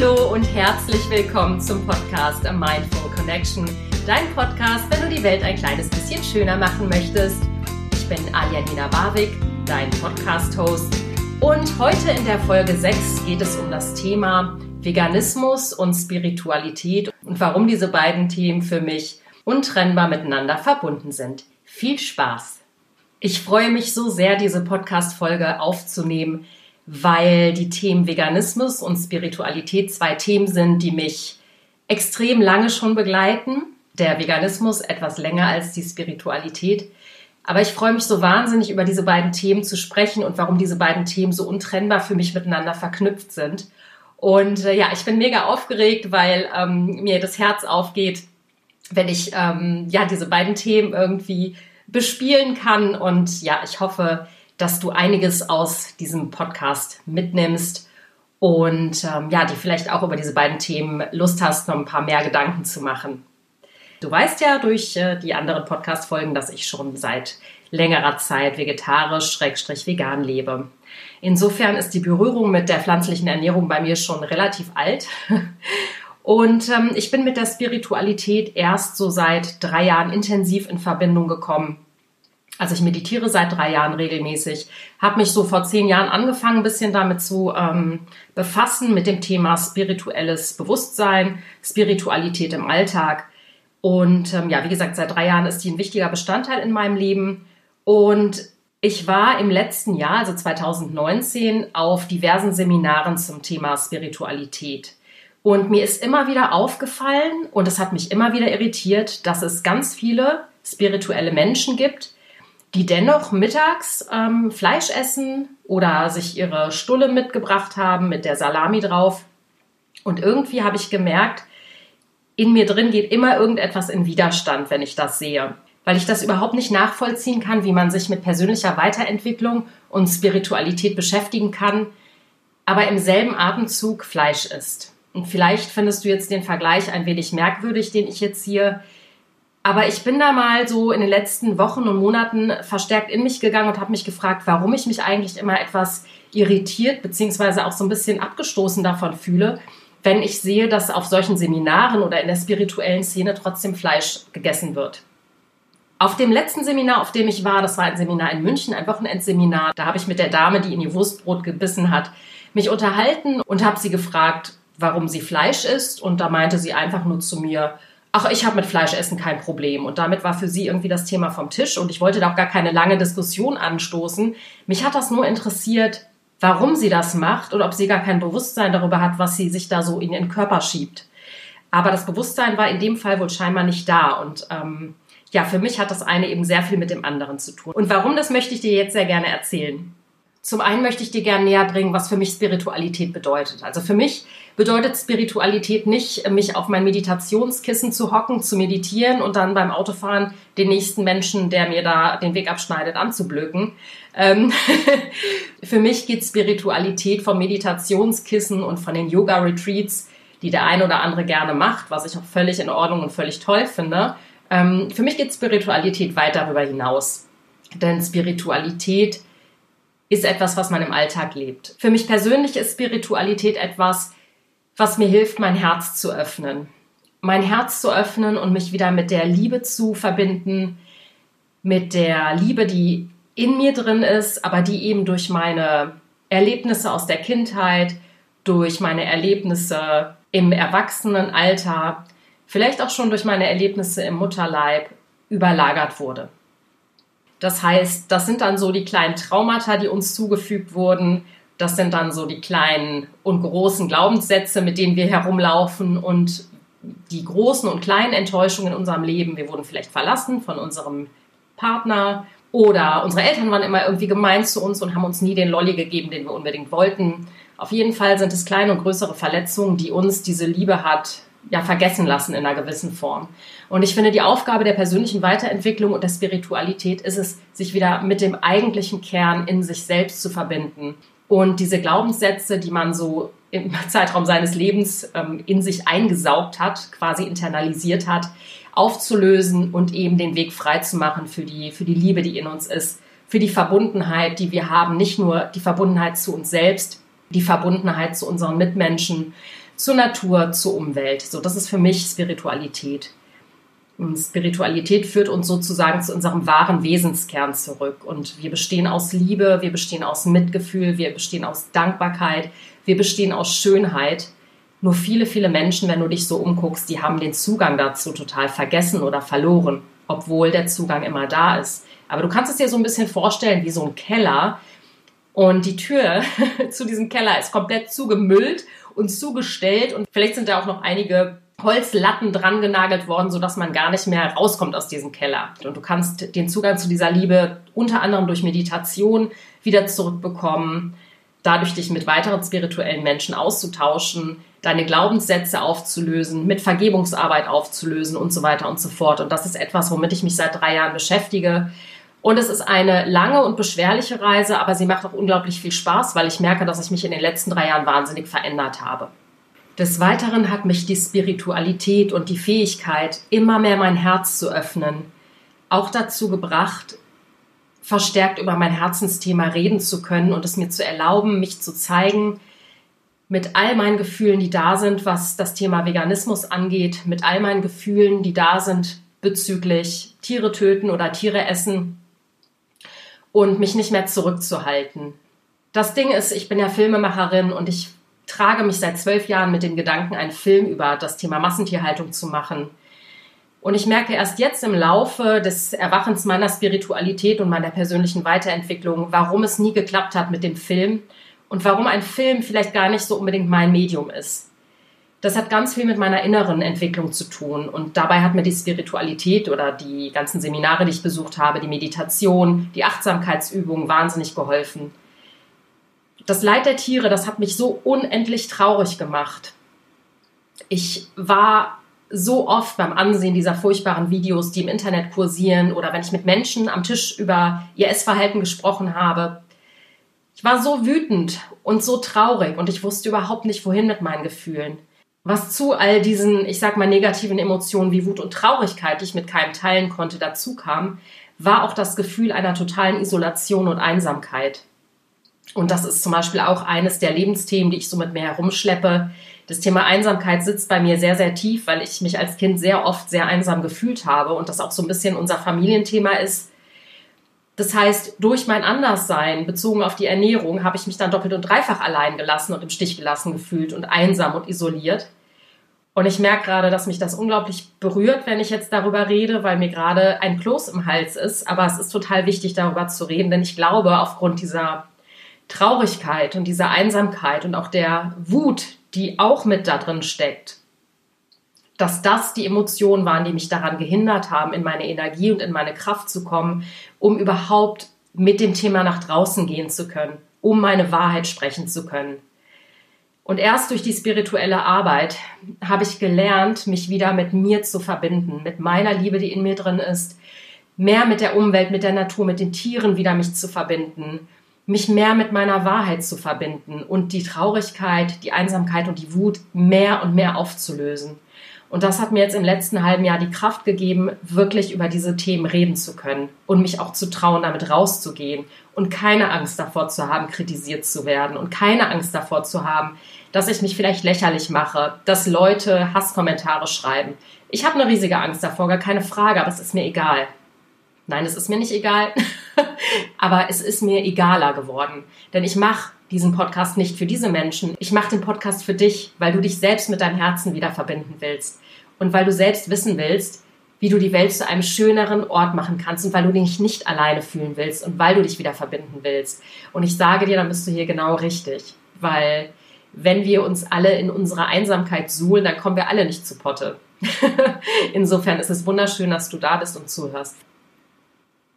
Hallo und herzlich willkommen zum Podcast Mindful Connection, dein Podcast, wenn du die Welt ein kleines bisschen schöner machen möchtest. Ich bin Aljanina Barwig, dein Podcast-Host und heute in der Folge 6 geht es um das Thema Veganismus und Spiritualität und warum diese beiden Themen für mich untrennbar miteinander verbunden sind. Viel Spaß! Ich freue mich so sehr, diese Podcast-Folge aufzunehmen, weil die Themen Veganismus und Spiritualität zwei Themen sind, die mich extrem lange schon begleiten. Der Veganismus etwas länger als die Spiritualität. Aber ich freue mich so wahnsinnig, über diese beiden Themen zu sprechen und warum diese beiden Themen so untrennbar für mich miteinander verknüpft sind. Und äh, ja, ich bin mega aufgeregt, weil ähm, mir das Herz aufgeht, wenn ich ähm, ja diese beiden Themen irgendwie bespielen kann. Und ja, ich hoffe, dass du einiges aus diesem Podcast mitnimmst und ähm, ja, die vielleicht auch über diese beiden Themen Lust hast, noch ein paar mehr Gedanken zu machen. Du weißt ja durch äh, die anderen Podcast-Folgen, dass ich schon seit längerer Zeit vegetarisch, schrägstrich vegan lebe. Insofern ist die Berührung mit der pflanzlichen Ernährung bei mir schon relativ alt. Und ähm, ich bin mit der Spiritualität erst so seit drei Jahren intensiv in Verbindung gekommen also ich meditiere seit drei Jahren regelmäßig, habe mich so vor zehn Jahren angefangen, ein bisschen damit zu ähm, befassen, mit dem Thema spirituelles Bewusstsein, Spiritualität im Alltag. Und ähm, ja, wie gesagt, seit drei Jahren ist die ein wichtiger Bestandteil in meinem Leben. Und ich war im letzten Jahr, also 2019, auf diversen Seminaren zum Thema Spiritualität. Und mir ist immer wieder aufgefallen und es hat mich immer wieder irritiert, dass es ganz viele spirituelle Menschen gibt, die dennoch mittags ähm, Fleisch essen oder sich ihre Stulle mitgebracht haben mit der Salami drauf. Und irgendwie habe ich gemerkt, in mir drin geht immer irgendetwas in Widerstand, wenn ich das sehe. Weil ich das überhaupt nicht nachvollziehen kann, wie man sich mit persönlicher Weiterentwicklung und Spiritualität beschäftigen kann, aber im selben Atemzug Fleisch isst. Und vielleicht findest du jetzt den Vergleich ein wenig merkwürdig, den ich jetzt hier aber ich bin da mal so in den letzten Wochen und Monaten verstärkt in mich gegangen und habe mich gefragt, warum ich mich eigentlich immer etwas irritiert beziehungsweise auch so ein bisschen abgestoßen davon fühle, wenn ich sehe, dass auf solchen Seminaren oder in der spirituellen Szene trotzdem Fleisch gegessen wird. Auf dem letzten Seminar, auf dem ich war, das war ein Seminar in München, ein Wochenendseminar, da habe ich mit der Dame, die in ihr Wurstbrot gebissen hat, mich unterhalten und habe sie gefragt, warum sie Fleisch isst. Und da meinte sie einfach nur zu mir, ach, ich habe mit Fleischessen kein Problem. Und damit war für sie irgendwie das Thema vom Tisch und ich wollte da auch gar keine lange Diskussion anstoßen. Mich hat das nur interessiert, warum sie das macht und ob sie gar kein Bewusstsein darüber hat, was sie sich da so in ihren Körper schiebt. Aber das Bewusstsein war in dem Fall wohl scheinbar nicht da und ähm, ja, für mich hat das eine eben sehr viel mit dem anderen zu tun. Und warum, das möchte ich dir jetzt sehr gerne erzählen. Zum einen möchte ich dir gerne näher bringen, was für mich Spiritualität bedeutet. Also für mich bedeutet Spiritualität nicht, mich auf mein Meditationskissen zu hocken, zu meditieren und dann beim Autofahren den nächsten Menschen, der mir da den Weg abschneidet, anzublöken. Ähm für mich geht Spiritualität vom Meditationskissen und von den Yoga-Retreats, die der eine oder andere gerne macht, was ich auch völlig in Ordnung und völlig toll finde. Ähm für mich geht Spiritualität weit darüber hinaus. Denn Spiritualität ist etwas, was man im Alltag lebt. Für mich persönlich ist Spiritualität etwas, was mir hilft, mein Herz zu öffnen. Mein Herz zu öffnen und mich wieder mit der Liebe zu verbinden, mit der Liebe, die in mir drin ist, aber die eben durch meine Erlebnisse aus der Kindheit, durch meine Erlebnisse im Erwachsenenalter, vielleicht auch schon durch meine Erlebnisse im Mutterleib überlagert wurde. Das heißt, das sind dann so die kleinen Traumata, die uns zugefügt wurden. Das sind dann so die kleinen und großen Glaubenssätze, mit denen wir herumlaufen und die großen und kleinen Enttäuschungen in unserem Leben. Wir wurden vielleicht verlassen von unserem Partner oder unsere Eltern waren immer irgendwie gemein zu uns und haben uns nie den Lolli gegeben, den wir unbedingt wollten. Auf jeden Fall sind es kleine und größere Verletzungen, die uns diese Liebe hat ja vergessen lassen in einer gewissen Form. Und ich finde, die Aufgabe der persönlichen Weiterentwicklung und der Spiritualität ist es, sich wieder mit dem eigentlichen Kern in sich selbst zu verbinden und diese Glaubenssätze, die man so im Zeitraum seines Lebens ähm, in sich eingesaugt hat, quasi internalisiert hat, aufzulösen und eben den Weg frei zu machen für die, für die Liebe, die in uns ist, für die Verbundenheit, die wir haben, nicht nur die Verbundenheit zu uns selbst, die Verbundenheit zu unseren Mitmenschen, zur Natur, zur Umwelt. So, das ist für mich Spiritualität. Und Spiritualität führt uns sozusagen zu unserem wahren Wesenskern zurück. Und wir bestehen aus Liebe, wir bestehen aus Mitgefühl, wir bestehen aus Dankbarkeit, wir bestehen aus Schönheit. Nur viele, viele Menschen, wenn du dich so umguckst, die haben den Zugang dazu total vergessen oder verloren, obwohl der Zugang immer da ist. Aber du kannst es dir so ein bisschen vorstellen wie so ein Keller. Und die Tür zu diesem Keller ist komplett zugemüllt und zugestellt. Und vielleicht sind da auch noch einige Holzlatten dran genagelt worden, sodass man gar nicht mehr rauskommt aus diesem Keller. Und du kannst den Zugang zu dieser Liebe unter anderem durch Meditation wieder zurückbekommen, dadurch dich mit weiteren spirituellen Menschen auszutauschen, deine Glaubenssätze aufzulösen, mit Vergebungsarbeit aufzulösen und so weiter und so fort. Und das ist etwas, womit ich mich seit drei Jahren beschäftige. Und es ist eine lange und beschwerliche Reise, aber sie macht auch unglaublich viel Spaß, weil ich merke, dass ich mich in den letzten drei Jahren wahnsinnig verändert habe. Des Weiteren hat mich die Spiritualität und die Fähigkeit, immer mehr mein Herz zu öffnen, auch dazu gebracht, verstärkt über mein Herzensthema reden zu können und es mir zu erlauben, mich zu zeigen, mit all meinen Gefühlen, die da sind, was das Thema Veganismus angeht, mit all meinen Gefühlen, die da sind bezüglich Tiere töten oder Tiere essen und mich nicht mehr zurückzuhalten. Das Ding ist, ich bin ja Filmemacherin und ich trage mich seit zwölf Jahren mit dem Gedanken, einen Film über das Thema Massentierhaltung zu machen. Und ich merke erst jetzt im Laufe des Erwachens meiner Spiritualität und meiner persönlichen Weiterentwicklung, warum es nie geklappt hat mit dem Film und warum ein Film vielleicht gar nicht so unbedingt mein Medium ist. Das hat ganz viel mit meiner inneren Entwicklung zu tun. Und dabei hat mir die Spiritualität oder die ganzen Seminare, die ich besucht habe, die Meditation, die Achtsamkeitsübungen wahnsinnig geholfen das Leid der Tiere, das hat mich so unendlich traurig gemacht. Ich war so oft beim Ansehen dieser furchtbaren Videos, die im Internet kursieren oder wenn ich mit Menschen am Tisch über ihr Essverhalten gesprochen habe. Ich war so wütend und so traurig und ich wusste überhaupt nicht, wohin mit meinen Gefühlen. Was zu all diesen, ich sag mal, negativen Emotionen wie Wut und Traurigkeit, die ich mit keinem teilen konnte, dazu kam, war auch das Gefühl einer totalen Isolation und Einsamkeit. Und das ist zum Beispiel auch eines der Lebensthemen, die ich so mit mir herumschleppe. Das Thema Einsamkeit sitzt bei mir sehr, sehr tief, weil ich mich als Kind sehr oft sehr einsam gefühlt habe und das auch so ein bisschen unser Familienthema ist. Das heißt, durch mein Anderssein bezogen auf die Ernährung habe ich mich dann doppelt und dreifach allein gelassen und im Stich gelassen gefühlt und einsam und isoliert. Und ich merke gerade, dass mich das unglaublich berührt, wenn ich jetzt darüber rede, weil mir gerade ein Kloß im Hals ist. Aber es ist total wichtig, darüber zu reden, denn ich glaube, aufgrund dieser Traurigkeit und dieser Einsamkeit und auch der Wut, die auch mit da drin steckt, dass das die Emotionen waren, die mich daran gehindert haben, in meine Energie und in meine Kraft zu kommen, um überhaupt mit dem Thema nach draußen gehen zu können, um meine Wahrheit sprechen zu können. Und erst durch die spirituelle Arbeit habe ich gelernt, mich wieder mit mir zu verbinden, mit meiner Liebe, die in mir drin ist, mehr mit der Umwelt, mit der Natur, mit den Tieren wieder mich zu verbinden mich mehr mit meiner Wahrheit zu verbinden und die Traurigkeit, die Einsamkeit und die Wut mehr und mehr aufzulösen. Und das hat mir jetzt im letzten halben Jahr die Kraft gegeben, wirklich über diese Themen reden zu können und mich auch zu trauen, damit rauszugehen und keine Angst davor zu haben, kritisiert zu werden und keine Angst davor zu haben, dass ich mich vielleicht lächerlich mache, dass Leute Hasskommentare schreiben. Ich habe eine riesige Angst davor, gar keine Frage, aber es ist mir egal. Nein, es ist mir nicht egal, aber es ist mir egaler geworden. Denn ich mache diesen Podcast nicht für diese Menschen. Ich mache den Podcast für dich, weil du dich selbst mit deinem Herzen wieder verbinden willst. Und weil du selbst wissen willst, wie du die Welt zu einem schöneren Ort machen kannst und weil du dich nicht alleine fühlen willst und weil du dich wieder verbinden willst. Und ich sage dir, dann bist du hier genau richtig. Weil wenn wir uns alle in unserer Einsamkeit suhlen, dann kommen wir alle nicht zu Potte. Insofern ist es wunderschön, dass du da bist und zuhörst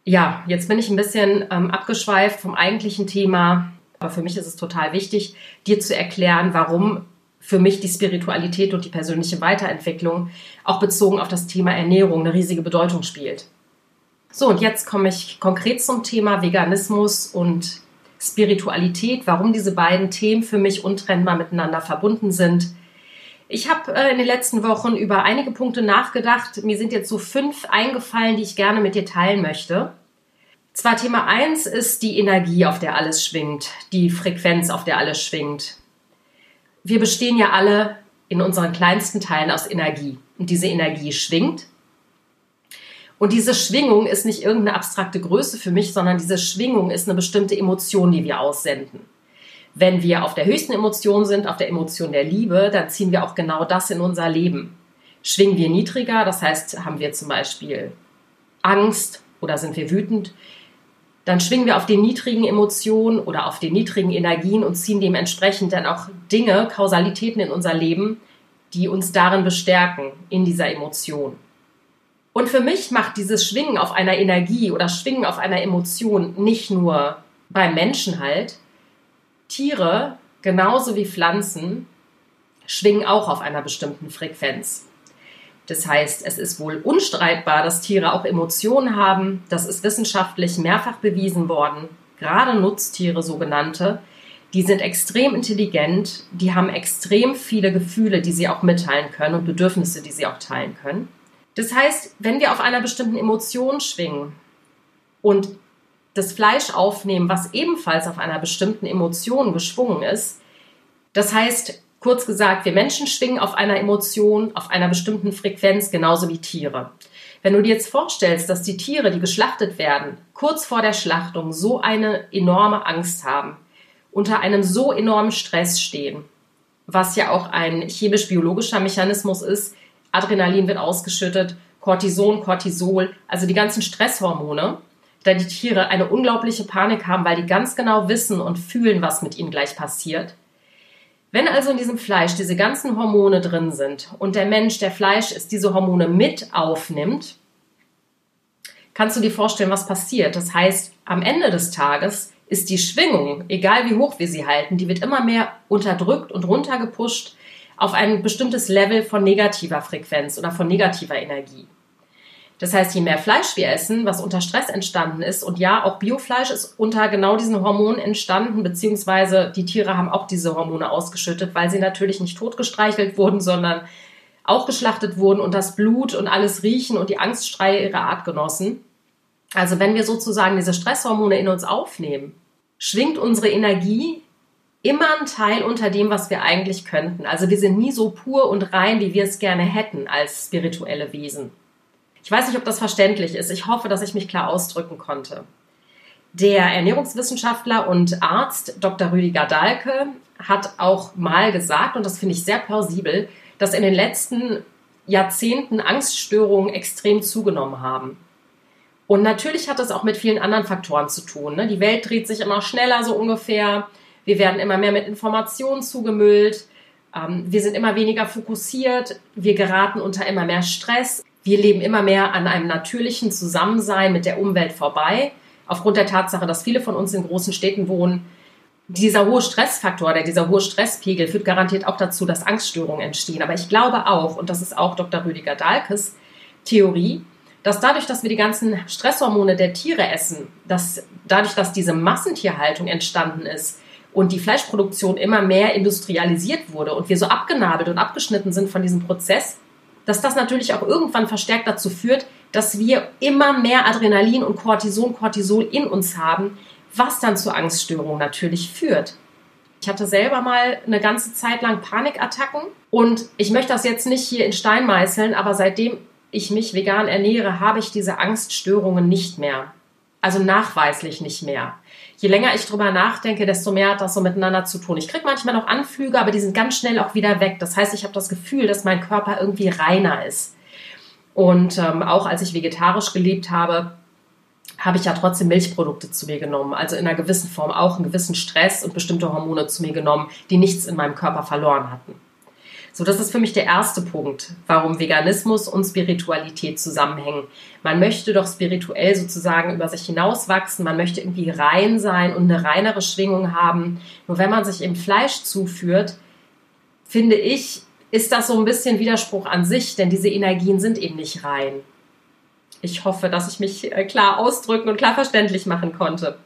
ja, jetzt bin ich ein bisschen ähm, abgeschweift vom eigentlichen Thema. Aber für mich ist es total wichtig, dir zu erklären, warum für mich die Spiritualität und die persönliche Weiterentwicklung auch bezogen auf das Thema Ernährung eine riesige Bedeutung spielt. So, und jetzt komme ich konkret zum Thema Veganismus und Spiritualität, warum diese beiden Themen für mich untrennbar miteinander verbunden sind. Ich habe äh, in den letzten Wochen über einige Punkte nachgedacht. Mir sind jetzt so fünf eingefallen, die ich gerne mit dir teilen möchte. Zwar Thema eins ist die Energie, auf der alles schwingt, die Frequenz, auf der alles schwingt. Wir bestehen ja alle in unseren kleinsten Teilen aus Energie. Und diese Energie schwingt. Und diese Schwingung ist nicht irgendeine abstrakte Größe für mich, sondern diese Schwingung ist eine bestimmte Emotion, die wir aussenden. Wenn wir auf der höchsten Emotion sind, auf der Emotion der Liebe, dann ziehen wir auch genau das in unser Leben. Schwingen wir niedriger, das heißt, haben wir zum Beispiel Angst oder sind wir wütend, dann schwingen wir auf den niedrigen Emotionen oder auf den niedrigen Energien und ziehen dementsprechend dann auch Dinge, Kausalitäten in unser Leben, die uns darin bestärken, in dieser Emotion. Und für mich macht dieses Schwingen auf einer Energie oder Schwingen auf einer Emotion nicht nur beim Menschen halt, Tiere, genauso wie Pflanzen, schwingen auch auf einer bestimmten Frequenz. Das heißt, es ist wohl unstreitbar, dass Tiere auch Emotionen haben. Das ist wissenschaftlich mehrfach bewiesen worden. Gerade Nutztiere, sogenannte, die sind extrem intelligent, die haben extrem viele Gefühle, die sie auch mitteilen können und Bedürfnisse, die sie auch teilen können. Das heißt, wenn wir auf einer bestimmten Emotion schwingen und das Fleisch aufnehmen, was ebenfalls auf einer bestimmten Emotion geschwungen ist. Das heißt, kurz gesagt, wir Menschen schwingen auf einer Emotion, auf einer bestimmten Frequenz, genauso wie Tiere. Wenn du dir jetzt vorstellst, dass die Tiere, die geschlachtet werden, kurz vor der Schlachtung so eine enorme Angst haben, unter einem so enormen Stress stehen, was ja auch ein chemisch-biologischer Mechanismus ist, Adrenalin wird ausgeschüttet, Cortison, Cortisol, also die ganzen Stresshormone, da die Tiere eine unglaubliche Panik haben, weil die ganz genau wissen und fühlen, was mit ihnen gleich passiert. Wenn also in diesem Fleisch diese ganzen Hormone drin sind und der Mensch, der Fleisch ist, diese Hormone mit aufnimmt, kannst du dir vorstellen, was passiert. Das heißt, am Ende des Tages ist die Schwingung, egal wie hoch wir sie halten, die wird immer mehr unterdrückt und runtergepusht auf ein bestimmtes Level von negativer Frequenz oder von negativer Energie. Das heißt, je mehr Fleisch wir essen, was unter Stress entstanden ist, und ja, auch Biofleisch ist unter genau diesen Hormonen entstanden, beziehungsweise die Tiere haben auch diese Hormone ausgeschüttet, weil sie natürlich nicht totgestreichelt wurden, sondern auch geschlachtet wurden und das Blut und alles riechen und die Angststreie ihrer Art genossen. Also wenn wir sozusagen diese Stresshormone in uns aufnehmen, schwingt unsere Energie immer ein Teil unter dem, was wir eigentlich könnten. Also wir sind nie so pur und rein, wie wir es gerne hätten als spirituelle Wesen. Ich weiß nicht, ob das verständlich ist. Ich hoffe, dass ich mich klar ausdrücken konnte. Der Ernährungswissenschaftler und Arzt Dr. Rüdiger Dahlke hat auch mal gesagt, und das finde ich sehr plausibel, dass in den letzten Jahrzehnten Angststörungen extrem zugenommen haben. Und natürlich hat das auch mit vielen anderen Faktoren zu tun. Ne? Die Welt dreht sich immer schneller, so ungefähr. Wir werden immer mehr mit Informationen zugemüllt. Ähm, wir sind immer weniger fokussiert. Wir geraten unter immer mehr Stress. Wir leben immer mehr an einem natürlichen Zusammensein mit der Umwelt vorbei, aufgrund der Tatsache, dass viele von uns in großen Städten wohnen. Dieser hohe Stressfaktor, der, dieser hohe Stresspegel führt garantiert auch dazu, dass Angststörungen entstehen. Aber ich glaube auch, und das ist auch Dr. Rüdiger Dahlkes Theorie, dass dadurch, dass wir die ganzen Stresshormone der Tiere essen, dass dadurch, dass diese Massentierhaltung entstanden ist und die Fleischproduktion immer mehr industrialisiert wurde und wir so abgenabelt und abgeschnitten sind von diesem Prozess, dass das natürlich auch irgendwann verstärkt dazu führt, dass wir immer mehr Adrenalin und Cortison, Cortisol in uns haben, was dann zu Angststörungen natürlich führt. Ich hatte selber mal eine ganze Zeit lang Panikattacken und ich möchte das jetzt nicht hier in Stein meißeln, aber seitdem ich mich vegan ernähre, habe ich diese Angststörungen nicht mehr. Also nachweislich nicht mehr je länger ich drüber nachdenke, desto mehr hat das so miteinander zu tun. Ich kriege manchmal noch Anflüge, aber die sind ganz schnell auch wieder weg. Das heißt, ich habe das Gefühl, dass mein Körper irgendwie reiner ist. Und ähm, auch als ich vegetarisch gelebt habe, habe ich ja trotzdem Milchprodukte zu mir genommen. Also in einer gewissen Form auch einen gewissen Stress und bestimmte Hormone zu mir genommen, die nichts in meinem Körper verloren hatten. So, das ist für mich der erste Punkt, warum Veganismus und Spiritualität zusammenhängen. Man möchte doch spirituell sozusagen über sich hinauswachsen, man möchte irgendwie rein sein und eine reinere Schwingung haben. Nur wenn man sich eben Fleisch zuführt, finde ich, ist das so ein bisschen Widerspruch an sich, denn diese Energien sind eben nicht rein. Ich hoffe, dass ich mich äh, klar ausdrücken und klar verständlich machen konnte.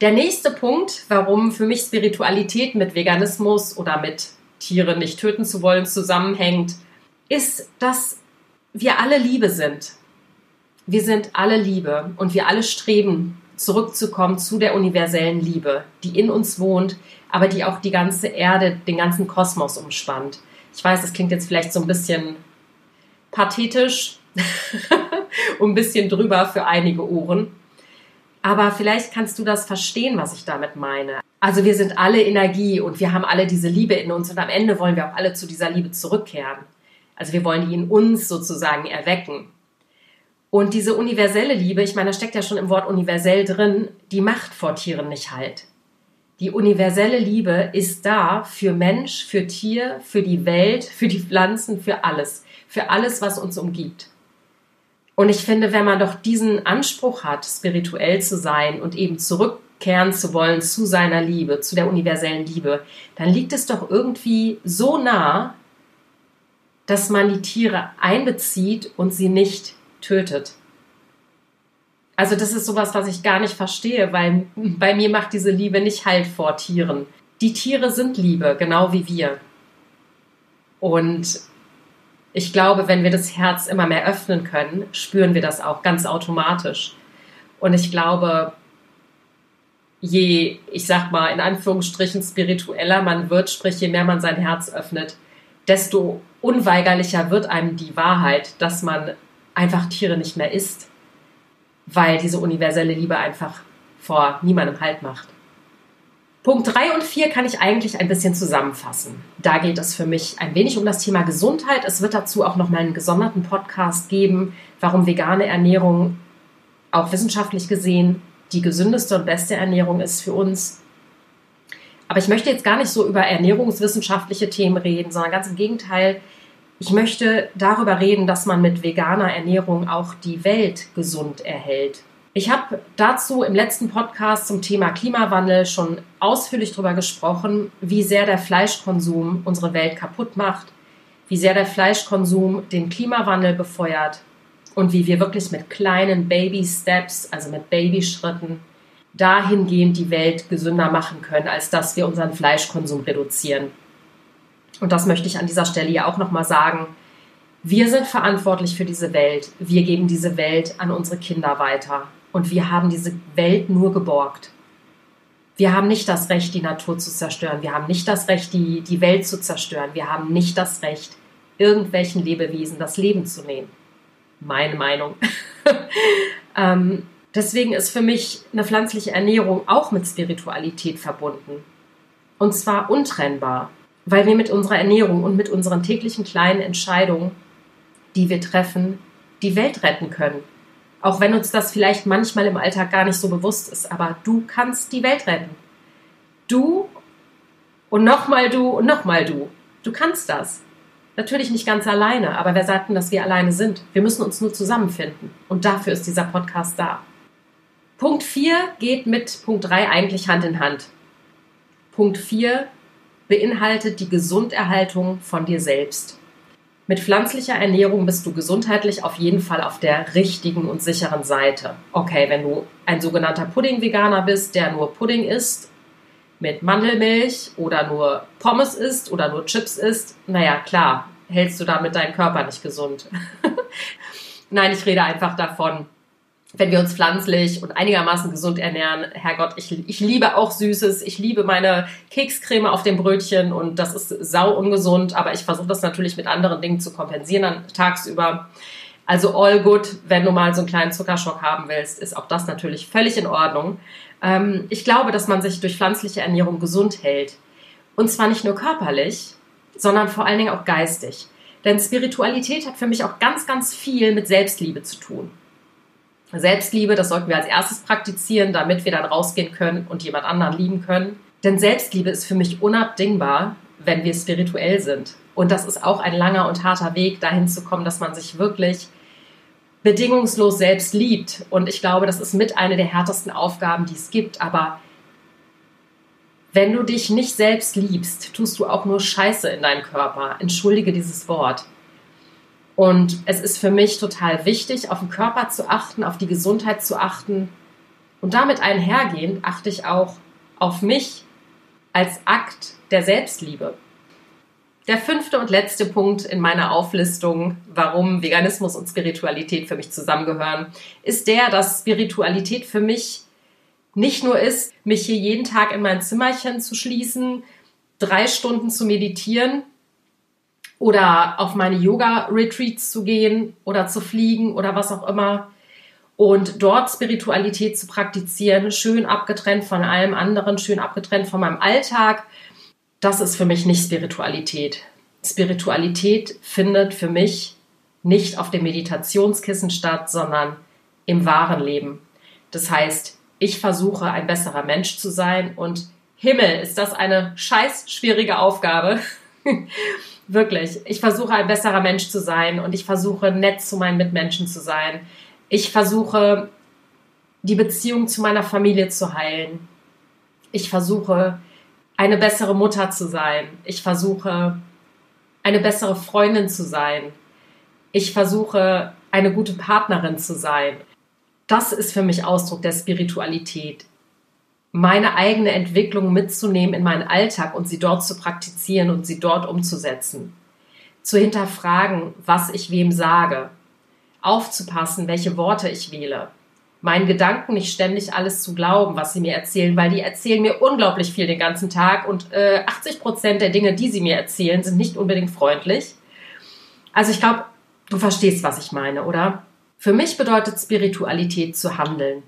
Der nächste Punkt, warum für mich Spiritualität mit Veganismus oder mit Tiere nicht töten zu wollen, zusammenhängt, ist, dass wir alle Liebe sind. Wir sind alle Liebe und wir alle streben zurückzukommen zu der universellen Liebe, die in uns wohnt, aber die auch die ganze Erde, den ganzen Kosmos umspannt. Ich weiß, das klingt jetzt vielleicht so ein bisschen pathetisch und ein bisschen drüber für einige Ohren. Aber vielleicht kannst du das verstehen, was ich damit meine. Also wir sind alle Energie und wir haben alle diese Liebe in uns und am Ende wollen wir auch alle zu dieser Liebe zurückkehren. Also wir wollen die in uns sozusagen erwecken. Und diese universelle Liebe, ich meine, da steckt ja schon im Wort universell drin, die macht vor Tieren nicht halt. Die universelle Liebe ist da für Mensch, für Tier, für die Welt, für die Pflanzen, für alles. Für alles, was uns umgibt. Und ich finde, wenn man doch diesen Anspruch hat, spirituell zu sein und eben zurückkehren zu wollen zu seiner Liebe, zu der universellen Liebe, dann liegt es doch irgendwie so nah, dass man die Tiere einbezieht und sie nicht tötet. Also das ist sowas, was ich gar nicht verstehe, weil bei mir macht diese Liebe nicht Halt vor Tieren. Die Tiere sind Liebe, genau wie wir. Und ich glaube, wenn wir das Herz immer mehr öffnen können, spüren wir das auch ganz automatisch. Und ich glaube, je, ich sag mal, in Anführungsstrichen spiritueller man wird, sprich, je mehr man sein Herz öffnet, desto unweigerlicher wird einem die Wahrheit, dass man einfach Tiere nicht mehr isst, weil diese universelle Liebe einfach vor niemandem Halt macht. Punkt 3 und 4 kann ich eigentlich ein bisschen zusammenfassen. Da geht es für mich ein wenig um das Thema Gesundheit. Es wird dazu auch nochmal einen gesonderten Podcast geben, warum vegane Ernährung auch wissenschaftlich gesehen die gesündeste und beste Ernährung ist für uns. Aber ich möchte jetzt gar nicht so über ernährungswissenschaftliche Themen reden, sondern ganz im Gegenteil. Ich möchte darüber reden, dass man mit veganer Ernährung auch die Welt gesund erhält. Ich habe dazu im letzten Podcast zum Thema Klimawandel schon ausführlich darüber gesprochen, wie sehr der Fleischkonsum unsere Welt kaputt macht, wie sehr der Fleischkonsum den Klimawandel befeuert und wie wir wirklich mit kleinen Baby-Steps, also mit Babyschritten, dahingehend die Welt gesünder machen können, als dass wir unseren Fleischkonsum reduzieren. Und das möchte ich an dieser Stelle ja auch nochmal sagen. Wir sind verantwortlich für diese Welt. Wir geben diese Welt an unsere Kinder weiter. Und wir haben diese Welt nur geborgt. Wir haben nicht das Recht, die Natur zu zerstören. Wir haben nicht das Recht, die, die Welt zu zerstören. Wir haben nicht das Recht, irgendwelchen Lebewesen das Leben zu nehmen. Meine Meinung. ähm, deswegen ist für mich eine pflanzliche Ernährung auch mit Spiritualität verbunden. Und zwar untrennbar, weil wir mit unserer Ernährung und mit unseren täglichen kleinen Entscheidungen, die wir treffen, die Welt retten können. Auch wenn uns das vielleicht manchmal im Alltag gar nicht so bewusst ist. Aber du kannst die Welt retten. Du und nochmal du und nochmal du. Du kannst das. Natürlich nicht ganz alleine, aber wer sagt denn, dass wir alleine sind? Wir müssen uns nur zusammenfinden. Und dafür ist dieser Podcast da. Punkt 4 geht mit Punkt 3 eigentlich Hand in Hand. Punkt 4 beinhaltet die Gesunderhaltung von dir selbst. Mit pflanzlicher Ernährung bist du gesundheitlich auf jeden Fall auf der richtigen und sicheren Seite. Okay, wenn du ein sogenannter Pudding-Veganer bist, der nur Pudding isst mit Mandelmilch oder nur Pommes isst oder nur Chips isst, naja, klar, hältst du damit deinen Körper nicht gesund. Nein, ich rede einfach davon, wenn wir uns pflanzlich und einigermaßen gesund ernähren, Herrgott, ich, ich liebe auch Süßes, ich liebe meine Kekscreme auf dem Brötchen und das ist sau ungesund, aber ich versuche das natürlich mit anderen Dingen zu kompensieren dann tagsüber. Also all good, wenn du mal so einen kleinen Zuckerschock haben willst, ist auch das natürlich völlig in Ordnung. Ähm, ich glaube, dass man sich durch pflanzliche Ernährung gesund hält. Und zwar nicht nur körperlich, sondern vor allen Dingen auch geistig. Denn Spiritualität hat für mich auch ganz, ganz viel mit Selbstliebe zu tun. Selbstliebe, das sollten wir als erstes praktizieren, damit wir dann rausgehen können und jemand anderen lieben können. Denn Selbstliebe ist für mich unabdingbar, wenn wir spirituell sind. Und das ist auch ein langer und harter Weg, dahin zu kommen, dass man sich wirklich bedingungslos selbst liebt. Und ich glaube, das ist mit einer der härtesten Aufgaben, die es gibt. Aber wenn du dich nicht selbst liebst, tust du auch nur Scheiße in deinem Körper. Entschuldige dieses Wort. Und es ist für mich total wichtig, auf den Körper zu achten, auf die Gesundheit zu achten. Und damit einhergehend achte ich auch auf mich als Akt der Selbstliebe. Der fünfte und letzte Punkt in meiner Auflistung, warum Veganismus und Spiritualität für mich zusammengehören, ist der, dass Spiritualität für mich nicht nur ist, mich hier jeden Tag in mein Zimmerchen zu schließen, drei Stunden zu meditieren oder auf meine Yoga-Retreats zu gehen oder zu fliegen oder was auch immer und dort Spiritualität zu praktizieren, schön abgetrennt von allem anderen, schön abgetrennt von meinem Alltag, das ist für mich nicht Spiritualität. Spiritualität findet für mich nicht auf dem Meditationskissen statt, sondern im wahren Leben. Das heißt, ich versuche ein besserer Mensch zu sein und Himmel, ist das eine scheiß schwierige Aufgabe. Wirklich. Ich versuche ein besserer Mensch zu sein und ich versuche nett zu meinen Mitmenschen zu sein. Ich versuche die Beziehung zu meiner Familie zu heilen. Ich versuche eine bessere Mutter zu sein. Ich versuche eine bessere Freundin zu sein. Ich versuche eine gute Partnerin zu sein. Das ist für mich Ausdruck der Spiritualität. Meine eigene Entwicklung mitzunehmen in meinen Alltag und sie dort zu praktizieren und sie dort umzusetzen. Zu hinterfragen, was ich wem sage. Aufzupassen, welche Worte ich wähle. Meinen Gedanken nicht ständig alles zu glauben, was sie mir erzählen, weil die erzählen mir unglaublich viel den ganzen Tag und äh, 80 Prozent der Dinge, die sie mir erzählen, sind nicht unbedingt freundlich. Also ich glaube, du verstehst, was ich meine, oder? Für mich bedeutet Spiritualität zu handeln.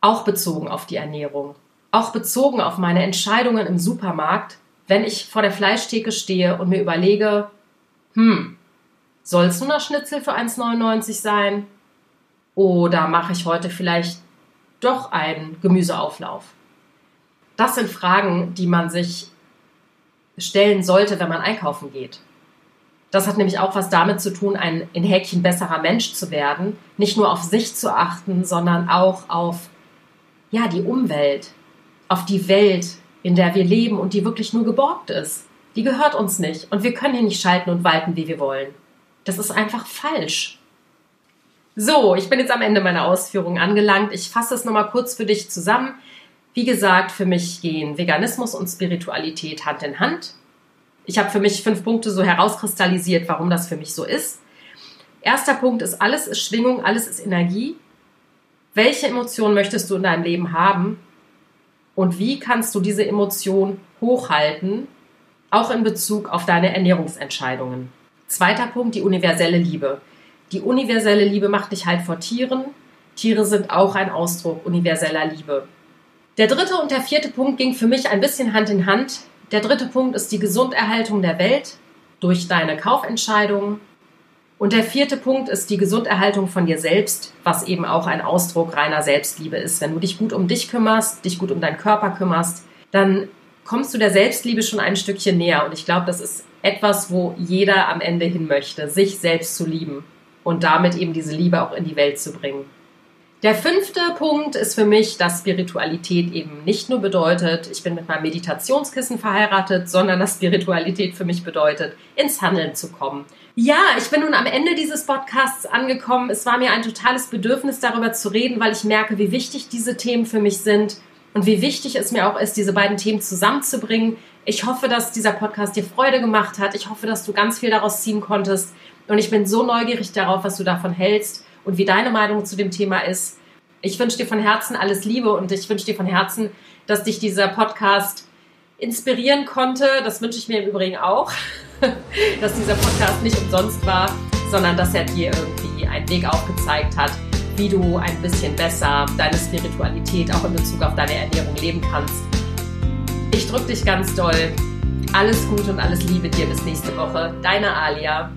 Auch bezogen auf die Ernährung. Auch bezogen auf meine Entscheidungen im Supermarkt, wenn ich vor der Fleischtheke stehe und mir überlege, hm, soll es nur noch Schnitzel für 1,99 sein? Oder mache ich heute vielleicht doch einen Gemüseauflauf? Das sind Fragen, die man sich stellen sollte, wenn man einkaufen geht. Das hat nämlich auch was damit zu tun, ein in Häkchen besserer Mensch zu werden, nicht nur auf sich zu achten, sondern auch auf ja, die Umwelt, auf die Welt, in der wir leben und die wirklich nur geborgt ist. Die gehört uns nicht und wir können hier nicht schalten und walten, wie wir wollen. Das ist einfach falsch. So, ich bin jetzt am Ende meiner Ausführungen angelangt. Ich fasse es nochmal kurz für dich zusammen. Wie gesagt, für mich gehen Veganismus und Spiritualität Hand in Hand. Ich habe für mich fünf Punkte so herauskristallisiert, warum das für mich so ist. Erster Punkt ist, alles ist Schwingung, alles ist Energie. Welche Emotion möchtest du in deinem Leben haben? Und wie kannst du diese Emotion hochhalten, auch in Bezug auf deine Ernährungsentscheidungen? Zweiter Punkt, die universelle Liebe. Die universelle Liebe macht dich halt vor Tieren. Tiere sind auch ein Ausdruck universeller Liebe. Der dritte und der vierte Punkt ging für mich ein bisschen Hand in Hand. Der dritte Punkt ist die Gesunderhaltung der Welt durch deine Kaufentscheidungen. Und der vierte Punkt ist die Gesunderhaltung von dir selbst, was eben auch ein Ausdruck reiner Selbstliebe ist. Wenn du dich gut um dich kümmerst, dich gut um deinen Körper kümmerst, dann kommst du der Selbstliebe schon ein Stückchen näher. Und ich glaube, das ist etwas, wo jeder am Ende hin möchte, sich selbst zu lieben und damit eben diese Liebe auch in die Welt zu bringen. Der fünfte Punkt ist für mich, dass Spiritualität eben nicht nur bedeutet, ich bin mit meinem Meditationskissen verheiratet, sondern dass Spiritualität für mich bedeutet, ins Handeln zu kommen. Ja, ich bin nun am Ende dieses Podcasts angekommen. Es war mir ein totales Bedürfnis, darüber zu reden, weil ich merke, wie wichtig diese Themen für mich sind und wie wichtig es mir auch ist, diese beiden Themen zusammenzubringen. Ich hoffe, dass dieser Podcast dir Freude gemacht hat. Ich hoffe, dass du ganz viel daraus ziehen konntest. Und ich bin so neugierig darauf, was du davon hältst und wie deine Meinung zu dem Thema ist. Ich wünsche dir von Herzen alles Liebe und ich wünsche dir von Herzen, dass dich dieser Podcast inspirieren konnte. Das wünsche ich mir im Übrigen auch, dass dieser Podcast nicht umsonst war, sondern dass er dir irgendwie einen Weg aufgezeigt hat, wie du ein bisschen besser deine Spiritualität auch in Bezug auf deine Ernährung leben kannst. Ich drücke dich ganz doll. Alles Gute und alles Liebe dir bis nächste Woche. Deine Alia.